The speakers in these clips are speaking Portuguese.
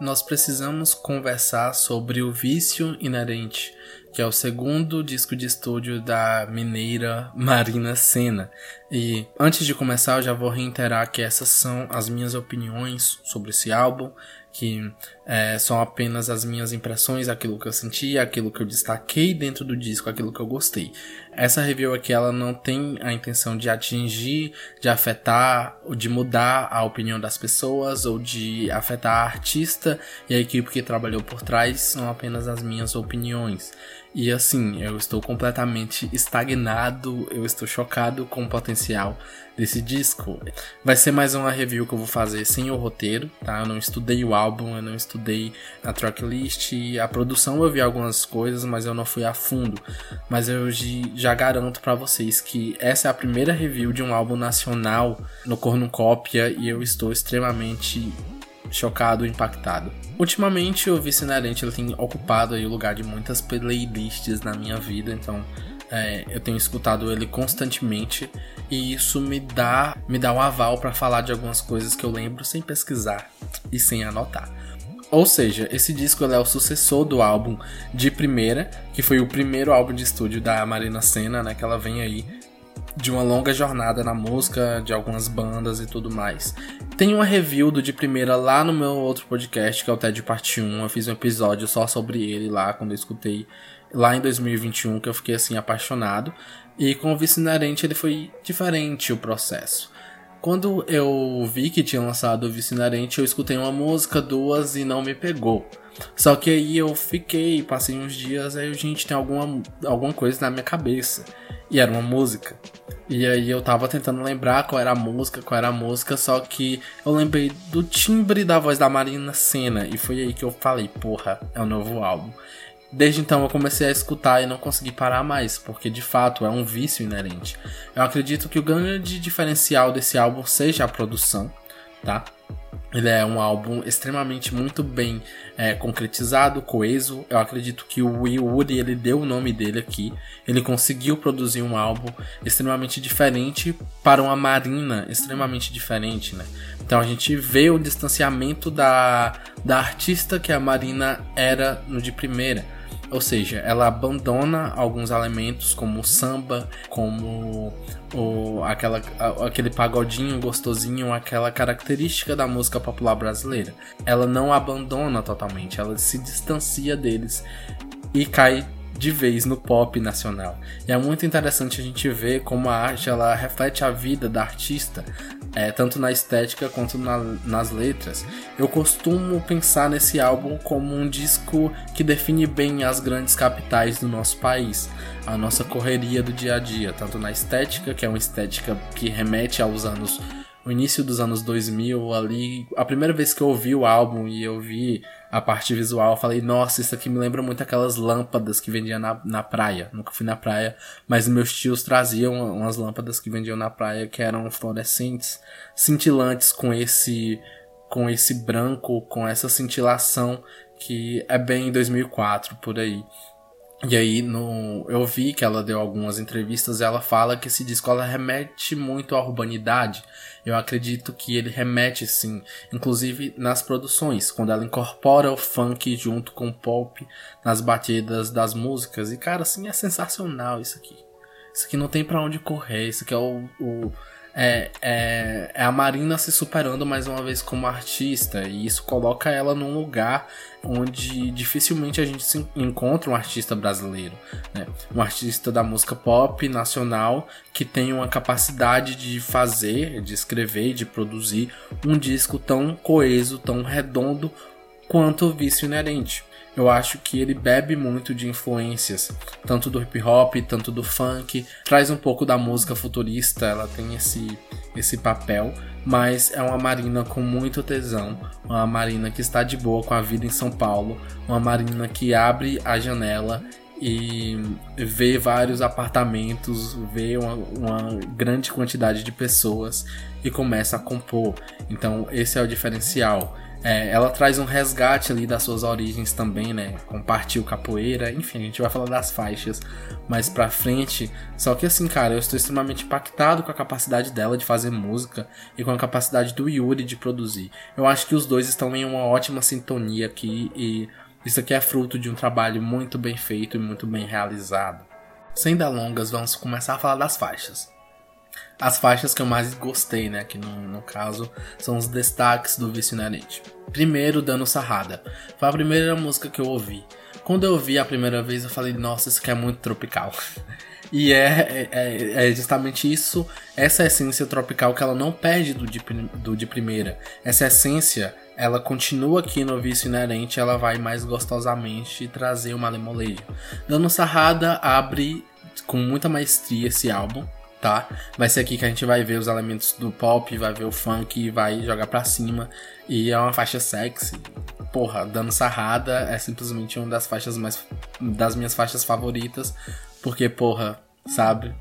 nós precisamos conversar sobre o vício inerente, que é o segundo disco de estúdio da mineira Marina Senna. E antes de começar, eu já vou reiterar que essas são as minhas opiniões sobre esse álbum que é, são apenas as minhas impressões, aquilo que eu senti, aquilo que eu destaquei dentro do disco, aquilo que eu gostei. Essa review aqui ela não tem a intenção de atingir, de afetar, ou de mudar a opinião das pessoas ou de afetar a artista e a equipe que trabalhou por trás, são apenas as minhas opiniões. E assim, eu estou completamente estagnado, eu estou chocado com o potencial desse disco. Vai ser mais uma review que eu vou fazer sem o roteiro, tá? Eu não estudei o álbum, eu não estudei a tracklist, a produção eu vi algumas coisas, mas eu não fui a fundo. Mas eu já garanto para vocês que essa é a primeira review de um álbum nacional no Cornucópia e eu estou extremamente chocado, impactado. Ultimamente o Vice Inerente ele tem ocupado aí o lugar de muitas playlists na minha vida, então é, eu tenho escutado ele constantemente e isso me dá me dá um aval para falar de algumas coisas que eu lembro sem pesquisar e sem anotar. Ou seja, esse disco é o sucessor do álbum de primeira, que foi o primeiro álbum de estúdio da Marina Senna, né? Que ela vem aí de uma longa jornada na música, de algumas bandas e tudo mais. Tem uma review do de primeira lá no meu outro podcast, que é o TED Parte 1. Eu fiz um episódio só sobre ele lá, quando eu escutei lá em 2021, que eu fiquei assim apaixonado. E com o Vice Inerente ele foi diferente o processo. Quando eu vi que tinha lançado o Vice Inerente, eu escutei uma música, duas e não me pegou. Só que aí eu fiquei, passei uns dias, aí gente tem alguma, alguma coisa na minha cabeça. E era uma música. E aí eu tava tentando lembrar qual era a música, qual era a música, só que eu lembrei do timbre da voz da Marina Senna. E foi aí que eu falei, porra, é o um novo álbum. Desde então eu comecei a escutar e não consegui parar mais, porque de fato é um vício inerente. Eu acredito que o grande diferencial desse álbum seja a produção, tá? Ele é um álbum extremamente muito bem é, concretizado, coeso. Eu acredito que o Will Woody ele deu o nome dele aqui. Ele conseguiu produzir um álbum extremamente diferente para uma Marina extremamente diferente, né? Então a gente vê o distanciamento da, da artista que a Marina era no de primeira. Ou seja, ela abandona alguns elementos como o samba, como o, aquela, aquele pagodinho gostosinho, aquela característica da música popular brasileira. Ela não abandona totalmente, ela se distancia deles e cai de vez no pop nacional. E é muito interessante a gente ver como a arte ela reflete a vida da artista, é, tanto na estética quanto na, nas letras. Eu costumo pensar nesse álbum como um disco que define bem as grandes capitais do nosso país, a nossa correria do dia a dia, tanto na estética, que é uma estética que remete aos anos o início dos anos 2000 ali, a primeira vez que eu ouvi o álbum e eu vi a parte visual, falei, nossa, isso aqui me lembra muito aquelas lâmpadas que vendiam na, na praia. Nunca fui na praia, mas meus tios traziam umas lâmpadas que vendiam na praia que eram fluorescentes, cintilantes com esse com esse branco, com essa cintilação que é bem 2004 por aí. E aí no, eu vi que ela deu algumas entrevistas e ela fala que esse disco ela remete muito à urbanidade. Eu acredito que ele remete sim, inclusive nas produções, quando ela incorpora o funk junto com o pop nas batidas das músicas. E cara, assim é sensacional isso aqui. Isso aqui não tem para onde correr, isso aqui é o, o é, é, é, a Marina se superando mais uma vez como artista, e isso coloca ela num lugar onde dificilmente a gente encontra um artista brasileiro, né? um artista da música pop nacional que tem uma capacidade de fazer, de escrever, de produzir um disco tão coeso, tão redondo quanto o vício inerente eu acho que ele bebe muito de influências, tanto do hip hop, tanto do funk, traz um pouco da música futurista, ela tem esse, esse papel, mas é uma Marina com muito tesão, uma Marina que está de boa com a vida em São Paulo, uma Marina que abre a janela e vê vários apartamentos, vê uma, uma, grande quantidade de pessoas e começa a compor. Então, esse é o diferencial. É, ela traz um resgate ali das suas origens também, né? Compartiu capoeira, enfim, a gente vai falar das faixas mais pra frente. Só que assim, cara, eu estou extremamente impactado com a capacidade dela de fazer música e com a capacidade do Yuri de produzir. Eu acho que os dois estão em uma ótima sintonia aqui e isso aqui é fruto de um trabalho muito bem feito e muito bem realizado. Sem delongas, vamos começar a falar das faixas. As faixas que eu mais gostei, né, que no, no caso são os destaques do Vício Inerente. Primeiro, Dano Sarrada. Foi a primeira música que eu ouvi. Quando eu ouvi a primeira vez, eu falei, nossa, isso aqui é muito tropical. E é, é, é, justamente isso, essa essência tropical que ela não perde do de, do de primeira. Essa essência, ela continua aqui no vício inerente, ela vai mais gostosamente trazer uma lemolejo. Dando Sarrada abre com muita maestria esse álbum, tá? Vai ser aqui que a gente vai ver os elementos do pop, vai ver o funk, vai jogar pra cima. E é uma faixa sexy. Porra, Dando Sarrada é simplesmente uma das faixas mais. das minhas faixas favoritas. Porque, porra, sabe?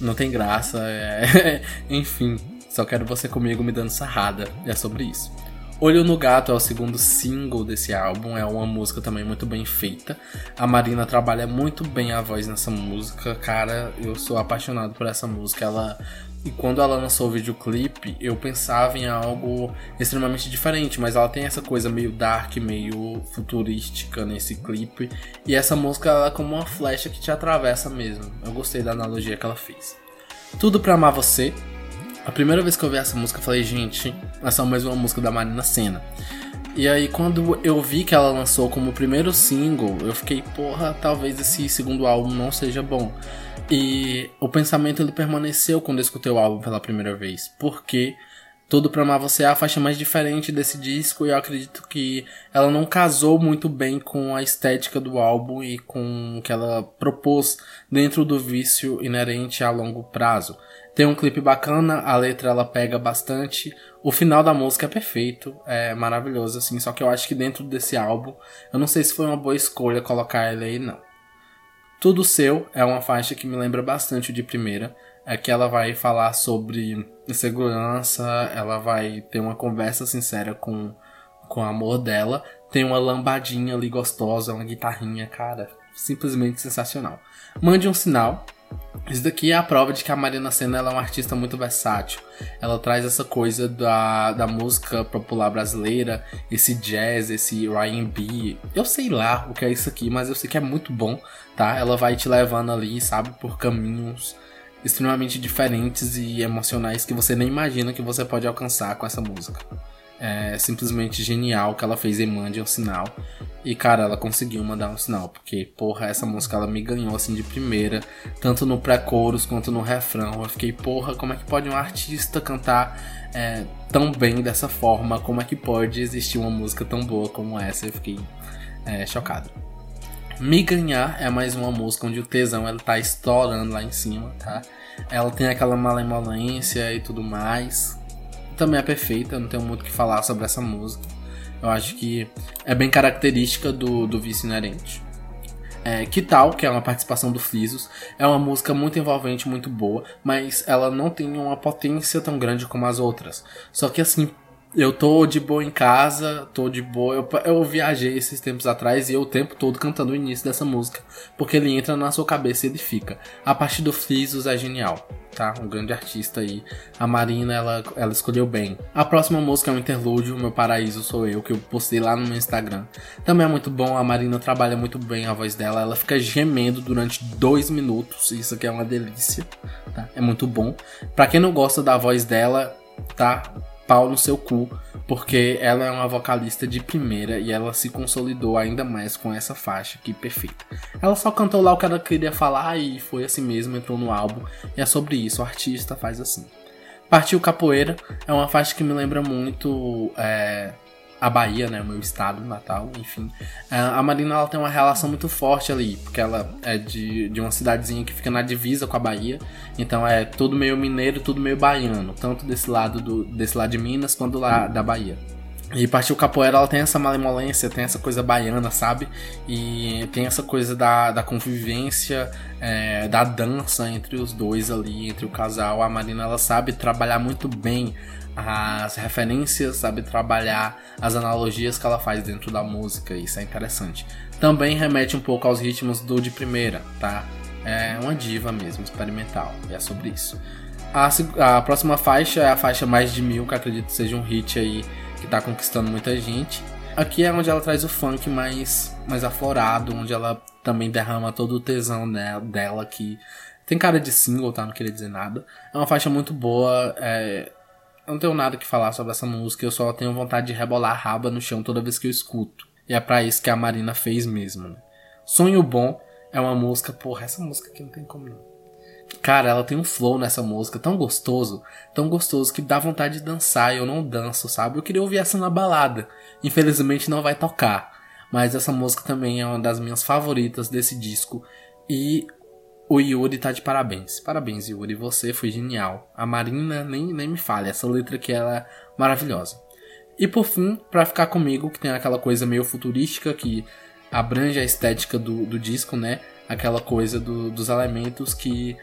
Não tem graça. É... Enfim, só quero você comigo me dando sarrada. É sobre isso. Olho no Gato é o segundo single desse álbum, é uma música também muito bem feita. A Marina trabalha muito bem a voz nessa música, cara, eu sou apaixonado por essa música. Ela e quando ela lançou o videoclipe, eu pensava em algo extremamente diferente, mas ela tem essa coisa meio dark, meio futurística nesse clipe. E essa música ela é como uma flecha que te atravessa mesmo. Eu gostei da analogia que ela fez. Tudo pra amar você. A primeira vez que eu vi essa música, eu falei, gente, essa é mais uma música da Marina Senna. E aí, quando eu vi que ela lançou como primeiro single, eu fiquei, porra, talvez esse segundo álbum não seja bom. E o pensamento ele permaneceu quando eu escutei o álbum pela primeira vez, porque Tudo Pra Amar Você é a faixa mais diferente desse disco e eu acredito que ela não casou muito bem com a estética do álbum e com o que ela propôs dentro do vício inerente a longo prazo. Tem um clipe bacana, a letra ela pega bastante, o final da música é perfeito, é maravilhoso assim, só que eu acho que dentro desse álbum, eu não sei se foi uma boa escolha colocar ele aí não. Tudo Seu é uma faixa que me lembra bastante de primeira. É que ela vai falar sobre insegurança, ela vai ter uma conversa sincera com, com o amor dela. Tem uma lambadinha ali gostosa, uma guitarrinha, cara, simplesmente sensacional. Mande um sinal isso daqui é a prova de que a Marina Senna é uma artista muito versátil. Ela traz essa coisa da, da música popular brasileira, esse jazz, esse R&B. Eu sei lá o que é isso aqui, mas eu sei que é muito bom, tá? Ela vai te levando ali, sabe, por caminhos extremamente diferentes e emocionais que você nem imagina que você pode alcançar com essa música. É simplesmente genial que ela fez em Mande um Sinal. E, cara, ela conseguiu mandar um sinal. Porque, porra, essa música ela me ganhou assim de primeira. Tanto no pré-coros quanto no refrão. Eu fiquei, porra, como é que pode um artista cantar é, tão bem dessa forma? Como é que pode existir uma música tão boa como essa? Eu fiquei é, chocado. Me Ganhar é mais uma música onde o tesão ela tá estourando lá em cima, tá? Ela tem aquela malemolência e tudo mais também é perfeita, não tenho muito o que falar sobre essa música. Eu acho que é bem característica do, do vício inerente. É, que tal, que é uma participação do Flisos, é uma música muito envolvente, muito boa, mas ela não tem uma potência tão grande como as outras. Só que assim, eu tô de boa em casa, tô de boa. Eu, eu viajei esses tempos atrás e eu o tempo todo cantando o início dessa música. Porque ele entra na sua cabeça e ele fica. A parte do Flisos é genial, tá? Um grande artista aí. A Marina, ela, ela escolheu bem. A próxima música é um interlúdio, Meu Paraíso Sou Eu, que eu postei lá no meu Instagram. Também é muito bom, a Marina trabalha muito bem a voz dela. Ela fica gemendo durante dois minutos. Isso aqui é uma delícia, tá? É muito bom. Pra quem não gosta da voz dela, tá? Pau no seu cu, porque ela é uma vocalista de primeira e ela se consolidou ainda mais com essa faixa que perfeita. Ela só cantou lá o que ela queria falar e foi assim mesmo, entrou no álbum, e é sobre isso, o artista faz assim. Partiu Capoeira é uma faixa que me lembra muito é, a Bahia, né, o meu estado natal, enfim. É, a Marina ela tem uma relação muito forte ali, porque ela é de, de uma cidadezinha que fica na divisa com a Bahia, então é tudo meio mineiro, tudo meio baiano, tanto desse lado do desse lado de Minas quanto lá da Bahia. E Partiu Capoeira, ela tem essa malemolência, tem essa coisa baiana, sabe? E tem essa coisa da, da convivência, é, da dança entre os dois ali, entre o casal. A Marina, ela sabe trabalhar muito bem as referências, sabe trabalhar as analogias que ela faz dentro da música, isso é interessante. Também remete um pouco aos ritmos do de primeira, tá? É uma diva mesmo, experimental, e é sobre isso. A, a próxima faixa é a faixa Mais de Mil, que acredito seja um hit aí que tá conquistando muita gente. Aqui é onde ela traz o funk mais, mais aflorado, onde ela também derrama todo o tesão dela, que tem cara de single, tá? Não queria dizer nada. É uma faixa muito boa. É... Eu não tenho nada que falar sobre essa música, eu só tenho vontade de rebolar a raba no chão toda vez que eu escuto. E é para isso que a Marina fez mesmo. Né? Sonho Bom é uma música, porra, essa música aqui não tem como não. Cara, ela tem um flow nessa música tão gostoso, tão gostoso que dá vontade de dançar e eu não danço, sabe? Eu queria ouvir essa na balada. Infelizmente não vai tocar. Mas essa música também é uma das minhas favoritas desse disco. E o Yuri tá de parabéns. Parabéns, Yuri. Você foi genial. A Marina nem, nem me fale. Essa letra aqui ela é maravilhosa. E por fim, para ficar comigo, que tem aquela coisa meio futurística que abrange a estética do, do disco, né? Aquela coisa do, dos elementos que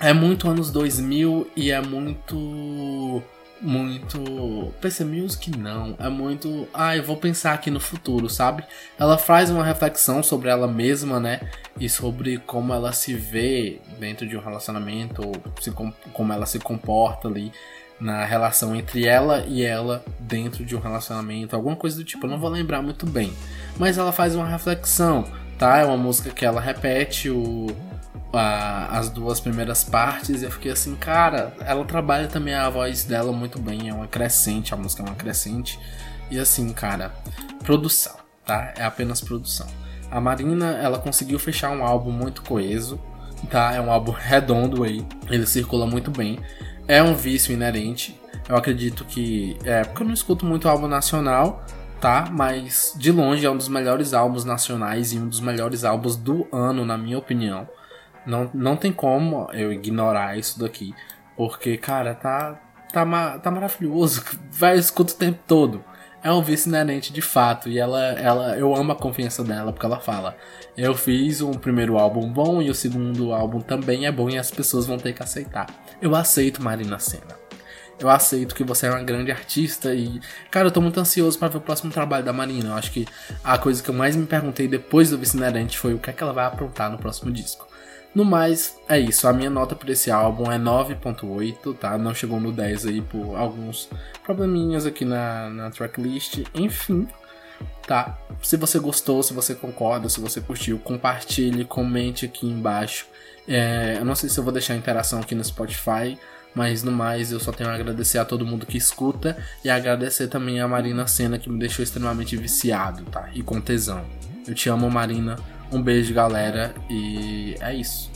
é muito anos 2000 e é muito muito PC Music não, é muito, ah, eu vou pensar aqui no futuro, sabe? Ela faz uma reflexão sobre ela mesma, né? E sobre como ela se vê dentro de um relacionamento, ou se, como ela se comporta ali na relação entre ela e ela dentro de um relacionamento, alguma coisa do tipo, eu não vou lembrar muito bem. Mas ela faz uma reflexão, tá? É uma música que ela repete o a, as duas primeiras partes, eu fiquei assim, cara, ela trabalha também a voz dela muito bem, é uma crescente, a música é uma crescente. E assim, cara, produção, tá? É apenas produção. A Marina, ela conseguiu fechar um álbum muito coeso, tá? É um álbum redondo aí, ele circula muito bem. É um vício inerente. Eu acredito que. É, porque eu não escuto muito álbum nacional, tá? Mas de longe é um dos melhores álbuns nacionais e um dos melhores álbuns do ano, na minha opinião. Não, não tem como eu ignorar isso daqui. Porque, cara, tá, tá, tá maravilhoso. Vai, escuta o tempo todo. É um vice inerente de fato. E ela, ela, eu amo a confiança dela, porque ela fala: Eu fiz um primeiro álbum bom e o segundo álbum também é bom e as pessoas vão ter que aceitar. Eu aceito Marina Senna. Eu aceito que você é uma grande artista e, cara, eu tô muito ansioso para ver o próximo trabalho da Marina. Eu acho que a coisa que eu mais me perguntei depois do Vice foi o que é que ela vai aprontar no próximo disco. No mais, é isso. A minha nota para esse álbum é 9.8, tá? Não chegou no 10 aí por alguns probleminhas aqui na, na tracklist. Enfim, tá? Se você gostou, se você concorda, se você curtiu, compartilhe, comente aqui embaixo. É, eu não sei se eu vou deixar interação aqui no Spotify, mas no mais eu só tenho a agradecer a todo mundo que escuta e agradecer também a Marina Senna que me deixou extremamente viciado, tá? E com tesão. Eu te amo, Marina. Um beijo, galera, e é isso.